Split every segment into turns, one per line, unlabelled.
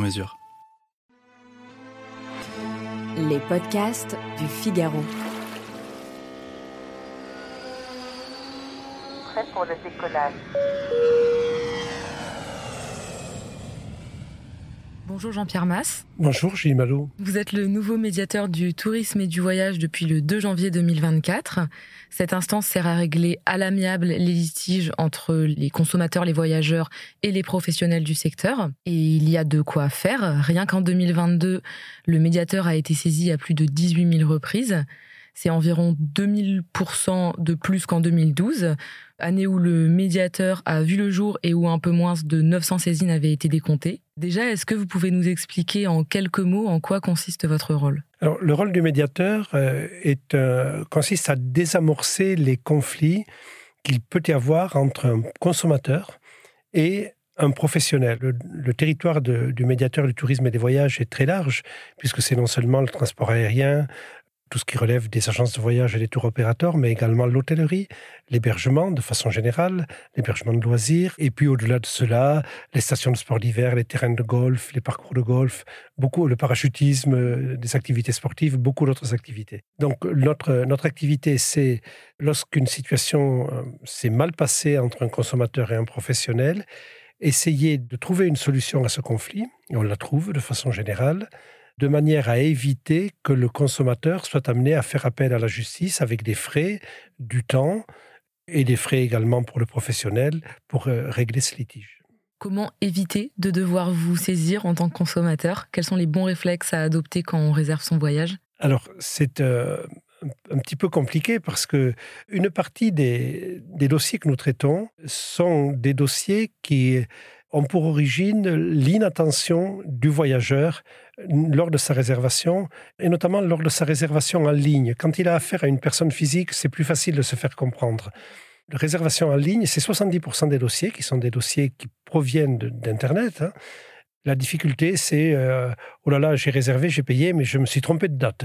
mesure.
Les podcasts du Figaro.
Prêt pour le décollage.
Bonjour Jean-Pierre Masse.
Bonjour Gilles Malo.
Vous êtes le nouveau médiateur du tourisme et du voyage depuis le 2 janvier 2024. Cette instance sert à régler à l'amiable les litiges entre les consommateurs, les voyageurs et les professionnels du secteur. Et il y a de quoi faire. Rien qu'en 2022, le médiateur a été saisi à plus de 18 000 reprises. C'est environ 2000% de plus qu'en 2012, année où le médiateur a vu le jour et où un peu moins de 900 saisines avaient été décomptées. Déjà, est-ce que vous pouvez nous expliquer en quelques mots en quoi consiste votre rôle?
Alors, le rôle du médiateur euh, euh, consiste à désamorcer les conflits qu'il peut y avoir entre un consommateur et un professionnel. Le, territoire du médiateur du tourisme et des voyages est très large, puisque c'est non seulement le transport aérien, tout ce qui relève des agences de voyage et des tours opérateurs, mais également l'hôtellerie, l'hébergement de façon générale, l'hébergement de loisirs, et puis au-delà de cela, les stations de sport d'hiver, les terrains de golf, les parcours de golf, beaucoup le parachutisme, euh, des activités sportives, beaucoup d'autres activités. Donc notre, notre activité, c'est lorsqu'une situation euh, s'est mal passée entre un consommateur et un professionnel, essayer de trouver une solution à ce conflit, et on la trouve de façon générale, de manière à éviter que le consommateur soit amené à faire appel à la justice avec des frais, du temps et des frais également pour le professionnel pour euh, régler ce litige.
Comment éviter de devoir vous saisir en tant que consommateur? Quels sont les bons réflexes à adopter quand on réserve son voyage?
Alors, c'est euh, un petit peu compliqué parce que une partie des, des dossiers que nous traitons sont des dossiers qui ont pour origine l'inattention du voyageur lors de sa réservation, et notamment lors de sa réservation en ligne. Quand il a affaire à une personne physique, c'est plus facile de se faire comprendre. La réservation en ligne, c'est 70% des dossiers qui sont des dossiers qui proviennent d'Internet. hein. La difficulté, c'est euh, oh là là, j'ai réservé, j'ai payé, mais je me suis trompé de date.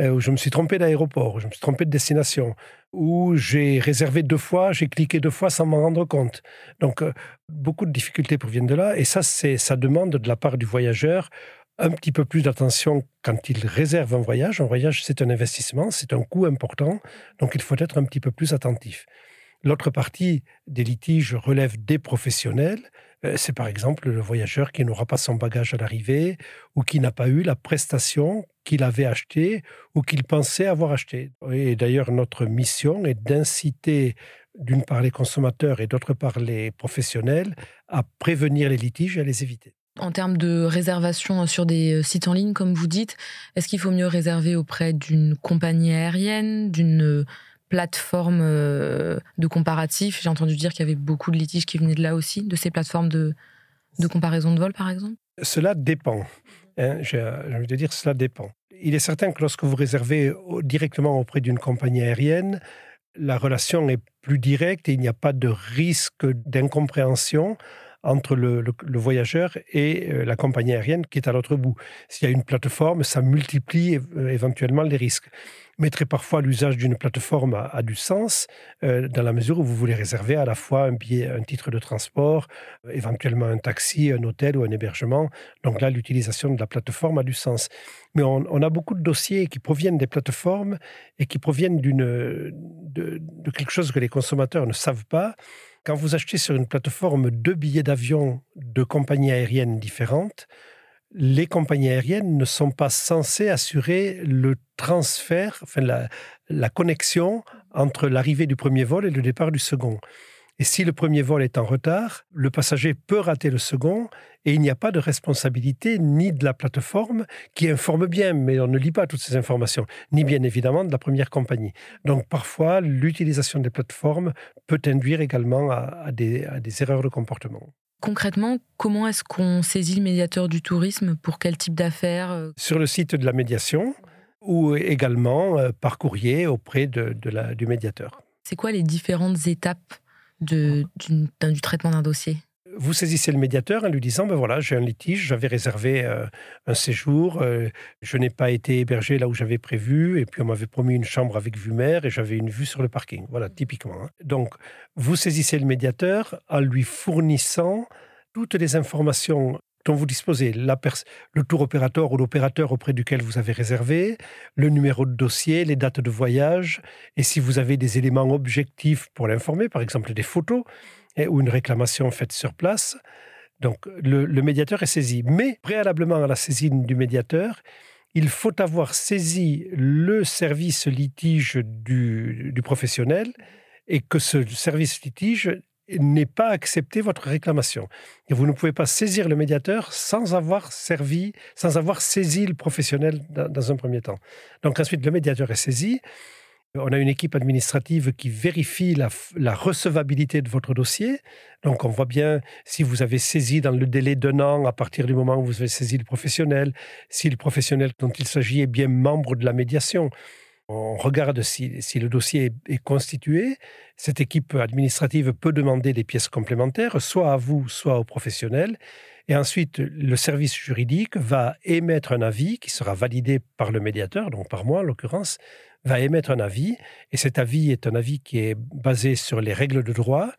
Euh, ou je me suis trompé d'aéroport, je me suis trompé de destination, ou j'ai réservé deux fois, j'ai cliqué deux fois sans m'en rendre compte. Donc, euh, beaucoup de difficultés proviennent de là, et ça, c'est, ça demande de la part du voyageur un petit peu plus d'attention quand il réserve un voyage. Un voyage, c'est un investissement, c'est un coût important, donc il faut être un petit peu plus attentif. L'autre partie des litiges relève des professionnels. Euh, C'est par exemple le voyageur qui n'aura pas son bagage à l'arrivée ou qui n'a pas eu la prestation qu'il avait achetée ou qu'il pensait avoir achetée. Et d'ailleurs, notre mission est d'inciter d'une part les consommateurs et d'autre part les professionnels à prévenir les litiges et à les éviter.
En termes de réservation sur des euh, sites en ligne, comme vous dites, est-ce qu'il faut mieux réserver auprès d'une compagnie aérienne, d'une euh, plateforme euh, de comparatif? J'ai entendu dire qu'il y avait beaucoup de litiges qui venaient de là aussi, de ces plateformes de, de comparaison de vol, par exemple?
Cela dépend. hein, je, je veux dire, cela dépend. Il est certain que lorsque vous réservez directement auprès d'une compagnie aérienne, la relation est plus directe et il n'y a pas de risque d'incompréhension entre le, voyageur et euh, la compagnie aérienne qui est à l'autre bout. S'il y a une plateforme, ça multiplie euh, éventuellement les risques. Mais très parfois, l'usage d'une plateforme a, du sens euh, dans la mesure où vous voulez réserver à la fois un billet, un titre de transport, éventuellement un taxi, un hôtel ou un hébergement. Donc là, l'utilisation de la plateforme a du sens. Mais on, a beaucoup de dossiers qui proviennent des plateformes et qui proviennent de quelque chose que les consommateurs ne savent pas. Quand vous achetez sur une plateforme deux billets d'avion de compagnies aériennes différentes, les compagnies aériennes ne sont pas censées assurer le transfert, enfin la, la connexion entre l'arrivée du premier vol et le départ du second. Et si le premier vol est en retard, le passager peut rater le second et il n'y a pas de responsabilité ni de la plateforme qui informe bien, mais on ne lit pas toutes ces informations, ni bien évidemment de la première compagnie. Donc parfois, l'utilisation des plateformes peut induire également à, à des, à des erreurs de comportement.
Concrètement, comment est-ce qu'on saisit le médiateur du tourisme Pour quel type d'affaires euh?
Sur le site de la médiation ou également euh, par courrier auprès de, la, du médiateur.
C'est quoi les différentes étapes de, du, du traitement d'un dossier
vous saisissez le médiateur en lui disant ben voilà, j'ai un litige, j'avais réservé euh, un séjour, euh, je n'ai pas été hébergé là où j'avais prévu, et puis on m'avait promis une chambre avec vue mer, et j'avais une vue sur le parking. Voilà, typiquement. Hein. Donc, vous saisissez le médiateur en lui fournissant toutes les informations dont vous disposez, le tour opérateur ou l'opérateur auprès duquel vous avez réservé, le numéro de dossier, les dates de voyage, et si vous avez des éléments objectifs pour l'informer, par exemple des photos, ou une réclamation faite sur place. Donc le, médiateur est saisi. Mais préalablement à la saisine du médiateur, il faut avoir saisi le service litige du, professionnel et que ce service litige n'ait pas accepté votre réclamation. Et vous ne pouvez pas saisir le médiateur sans avoir servi, sans avoir saisi le professionnel dans un premier temps. Donc ensuite, le médiateur est saisi. On a une équipe administrative qui vérifie la, recevabilité de votre dossier. Donc, on voit bien si vous avez saisi dans le délai d'un an à partir du moment où vous avez saisi le professionnel, si le professionnel dont il s'agit est bien membre de la médiation. On regarde si, le dossier est, constitué. Cette équipe administrative peut demander des pièces complémentaires, soit à vous, soit au professionnel. Et ensuite, le service juridique va émettre un avis qui sera validé par le médiateur, donc par moi en l'occurrence, va émettre un avis, et cet avis est un avis qui est basé sur les règles de droit,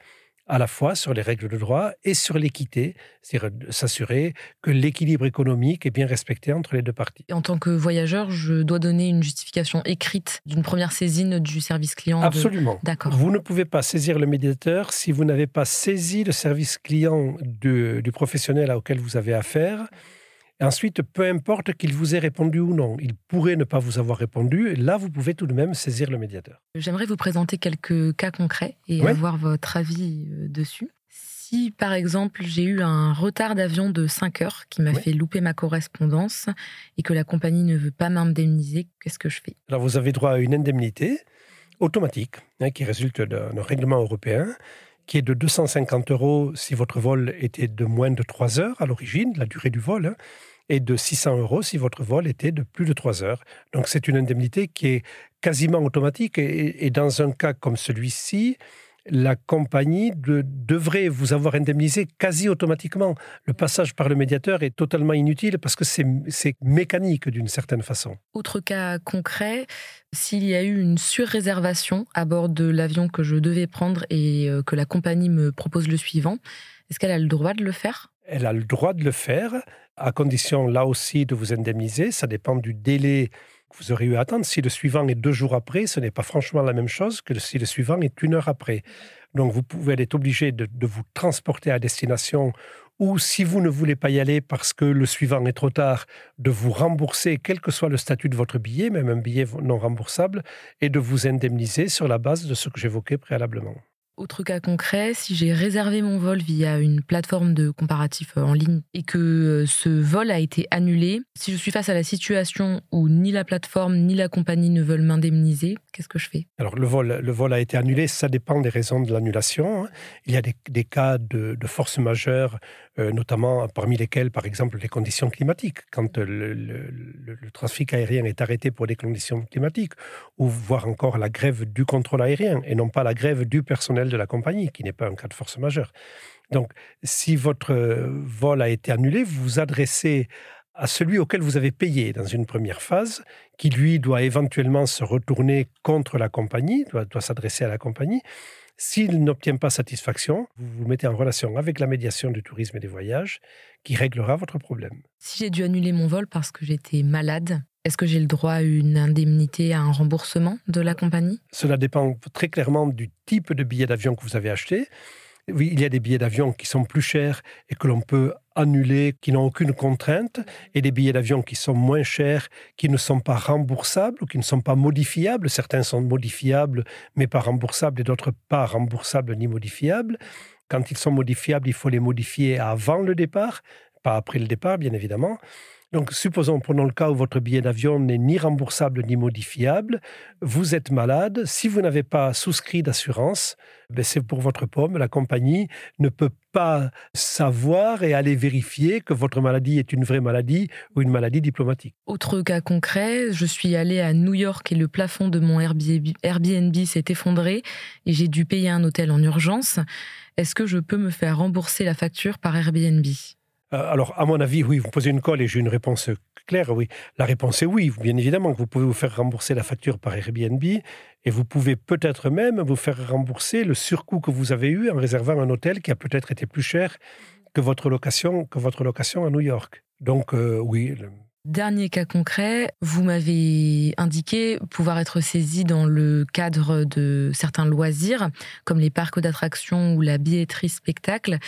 à la fois sur les règles de droit et sur l'équité, c'est-à-dire s'assurer que l'équilibre économique est bien respecté entre les deux parties.
en tant que voyageur, je dois donner une justification écrite d'une première saisine du service client
Absolument. D'accord. Vous ne pouvez pas saisir le médiateur si vous n'avez pas saisi le service client du professionnel auquel vous avez affaire ensuite, peu importe qu'il vous ait répondu ou non, il pourrait ne pas vous avoir répondu. là, vous pouvez tout de même saisir le médiateur.
J'aimerais vous présenter quelques cas concrets et avoir votre avis euh, dessus. Si, par exemple, j'ai eu un retard d'avion de 5 heures qui m'a fait louper ma correspondance et que la compagnie ne veut pas m'indemniser, qu'est-ce que je fais?
Alors, vous avez droit à une indemnité automatique hein, qui résulte d'un règlement européen qui est de 250 euros si votre vol était de moins de 3 heures à l'origine, la durée du vol, hein, et de 600 euros si votre vol était de plus de 3 heures. Donc c'est une indemnité qui est quasiment automatique et, dans un cas comme celui-ci, la compagnie devrait vous avoir indemnisé quasi automatiquement. Le passage par le médiateur est totalement inutile parce que c'est mécanique d'une certaine façon.
Autre cas concret, s'il y a eu une surréservation à bord de l'avion que je devais prendre et euh, que la compagnie me propose le suivant, est-ce qu'elle a le droit de le faire?
Elle a le droit de le faire, à condition là aussi de vous indemniser. Ça dépend du délai vous aurez eu à attendre. Si le suivant est deux jours après, ce n'est pas franchement la même chose que si le suivant est une heure après. Donc vous pouvez être obligé de, de vous transporter à destination ou si vous ne voulez pas y aller parce que le suivant est trop tard, de vous rembourser, quel que soit le statut de votre billet, même un billet non remboursable, et de vous indemniser sur la base de ce que j'évoquais préalablement.
Autre cas concret, si j'ai réservé mon vol via une plateforme de comparatif euh, en ligne et que euh, ce vol a été annulé, si je suis face à la situation où ni la plateforme ni la compagnie ne veulent m'indemniser, qu'est-ce que je fais?
Alors le vol, le vol a été annulé, ça dépend des raisons de l'annulation. Hein. Il y a des, cas de, force majeure, euh, notamment parmi lesquels, par exemple, les conditions climatiques. Quand le, le, trafic aérien est arrêté pour des conditions climatiques, ou voire encore la grève du contrôle aérien et non pas la grève du personnel de la compagnie, qui n'est pas un cas de force majeure. Donc, si votre vol a été annulé, vous vous adressez à celui auquel vous avez payé dans une première phase, qui lui doit éventuellement se retourner contre la compagnie, doit, doit s'adresser à la compagnie. S'il n'obtient pas satisfaction, vous vous mettez en relation avec la médiation du tourisme et des voyages, qui réglera votre problème.
Si j'ai dû annuler mon vol parce que j'étais malade, est-ce que j'ai le droit à une indemnité, à un remboursement de la compagnie?
Cela dépend très clairement du type de billet d'avion que vous avez acheté. Oui, il y a des billets d'avion qui sont plus chers et que l'on peut annuler, qui n'ont aucune contrainte, et des billets d'avion qui sont moins chers, qui ne sont pas remboursables ou qui ne sont pas modifiables. Certains sont modifiables, mais pas remboursables, et d'autres pas remboursables ni modifiables. Quand ils sont modifiables, il faut les modifier avant le départ, pas après le départ, bien évidemment. Donc, supposons, prenons le cas où votre billet d'avion n'est ni remboursable ni modifiable, vous êtes malade, si vous n'avez pas souscrit d'assurance, ben c'est pour votre pomme, la compagnie ne peut pas savoir et aller vérifier que votre maladie est une vraie maladie ou une maladie diplomatique.
Autre cas concret, je suis allée à New York et le plafond de mon Airbnb s'est effondré et j'ai dû payer un hôtel en urgence. Est-ce que je peux me faire rembourser la facture par Airbnb?
Alors, à mon avis, oui, vous posez une colle et j'ai une réponse claire, oui. La réponse est oui, bien évidemment, que vous pouvez vous faire rembourser la facture par Airbnb et vous pouvez peut-être même vous faire rembourser le surcoût que vous avez eu en réservant un hôtel qui a peut-être été plus cher que votre location, que votre location à New York. Donc, euh, oui.
Dernier cas concret, vous m'avez indiqué pouvoir être saisi dans le cadre de certains loisirs, comme les parcs d'attractions ou la billetterie spectacle.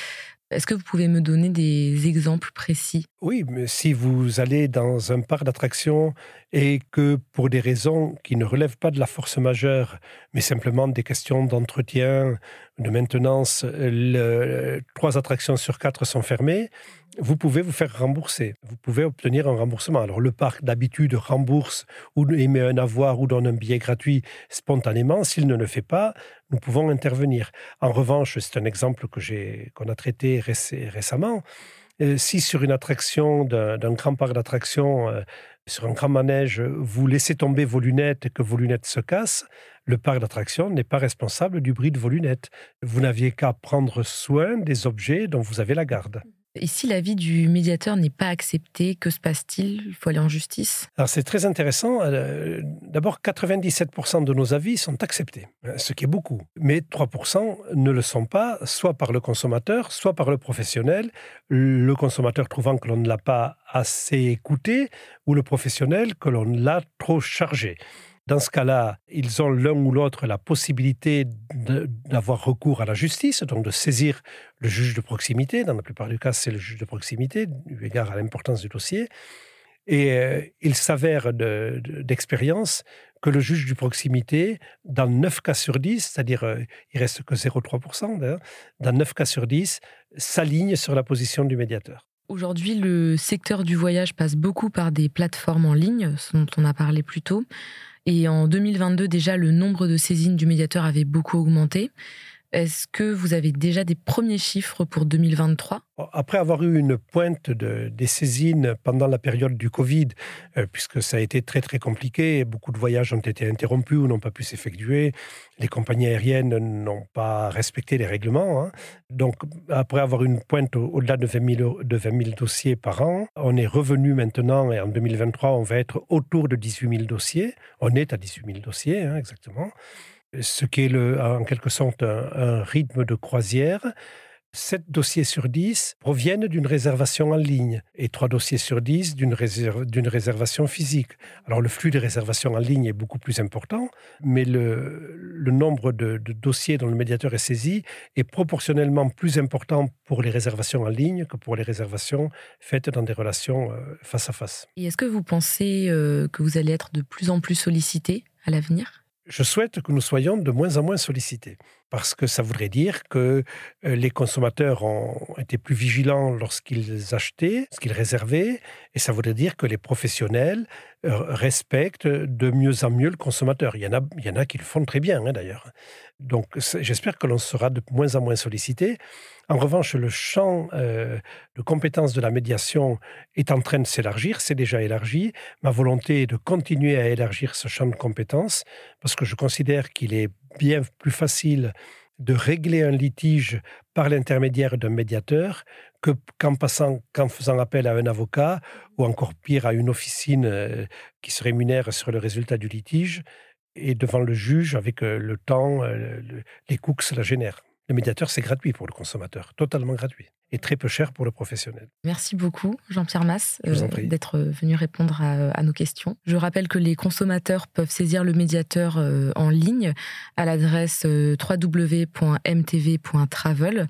Est-ce que vous pouvez me donner des exemples précis?
Oui, mais si vous allez dans un parc d'attractions et que pour des raisons qui ne relèvent pas de la force majeure, mais simplement des questions d'entretien, de maintenance, trois attractions sur quatre sont fermées, vous pouvez vous faire rembourser. Vous pouvez obtenir un remboursement. Alors le parc d'habitude rembourse ou émet un avoir ou donne un billet gratuit spontanément. S'il ne le fait pas, nous pouvons intervenir. En revanche, c'est un exemple que j'ai qu'on a traité récemment. Euh, si sur une attraction d'un grand parc d'attractions, euh, sur un grand manège, vous laissez tomber vos lunettes et que vos lunettes se cassent, le parc d'attractions n'est pas responsable du bruit de vos lunettes. Vous n'aviez qu'à prendre soin des objets dont vous avez la garde.
Et si l'avis du médiateur n'est pas accepté, que se passe-t-il? Il faut aller en justice?
Alors c'est très intéressant. Euh, d'abord, 97% de nos avis sont acceptés, hein, ce qui est beaucoup. Mais 3% ne le sont pas, soit par le consommateur, soit par le professionnel. Le consommateur trouvant que l'on ne l'a pas assez écouté, ou le professionnel que l'on l'a trop chargé. Dans ce cas-là, ils ont l'un ou l'autre la possibilité d'avoir recours à la justice, donc de saisir le juge de proximité. Dans la plupart des cas, c'est le juge de proximité, eu égard à l'importance du dossier. Et euh, il s'avère d'expérience que le juge de proximité, dans 9 cas sur 10, c'est-à-dire euh, il reste que 0,3%, dans 9 cas sur 10, s'aligne sur la position du médiateur.
Aujourd'hui, le secteur du voyage passe beaucoup par des plateformes en ligne, dont on a parlé plus tôt. Et en 2022, déjà, le nombre de saisines du médiateur avait beaucoup augmenté. Est-ce que vous avez déjà des premiers chiffres pour 2023
Après avoir eu une pointe de, des saisines pendant la période du Covid, euh, puisque ça a été très très compliqué, beaucoup de voyages ont été interrompus ou n'ont pas pu s'effectuer, les compagnies aériennes n'ont pas respecté les règlements. Hein. Donc après avoir une pointe au-delà de, 20 000, de 20 000 dossiers par an, on est revenu maintenant, et en 2023, on va être autour de 18 000 dossiers. On est à 18 000 dossiers, hein, exactement ce qui est le, en quelque sorte un, rythme de croisière. 7 dossiers sur 10 proviennent d'une réservation en ligne et 3 dossiers sur 10 d'une réservation physique. Alors le flux de réservations en ligne est beaucoup plus important, mais le, nombre de, de, dossiers dont le médiateur est saisi est proportionnellement plus important pour les réservations en ligne que pour les réservations faites dans des relations euh, face à face.
Et est-ce que vous pensez euh, que vous allez être de plus en plus sollicité à l'avenir?
Je souhaite que nous soyons de moins en moins sollicités, parce que ça voudrait dire que euh, les consommateurs ont été plus vigilants lorsqu'ils achetaient, ce qu'ils réservaient, et ça voudrait dire que les professionnels euh, respectent de mieux en mieux le consommateur. Il y en a, il y en a qui le font très bien, hein, d'ailleurs. Donc j'espère que l'on sera de moins en moins sollicité. En revanche, le champ euh, de compétences de la médiation est en train de s'élargir, c'est déjà élargi. Ma volonté est de continuer à élargir ce champ de compétences parce que je considère qu'il est bien plus facile de régler un litige par l'intermédiaire d'un médiateur qu'en passant, qu'en faisant appel à un avocat ou encore pire à une officine euh, qui se rémunère sur le résultat du litige et devant le juge avec euh, le temps, les coûts que cela génère. Le médiateur, c'est gratuit pour le consommateur, totalement gratuit, et très peu cher pour le professionnel.
Merci beaucoup, Jean-Pierre Masse, euh, d'être venu répondre à, nos questions. Je rappelle que les consommateurs peuvent saisir le médiateur euh, en ligne à l'adresse euh, www.mtv.travel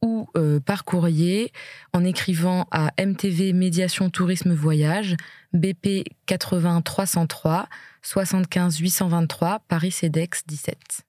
ou par courrier en écrivant à MTV Médiation Tourisme Voyage, BP 80 303 75 823 Paris CEDEX 17.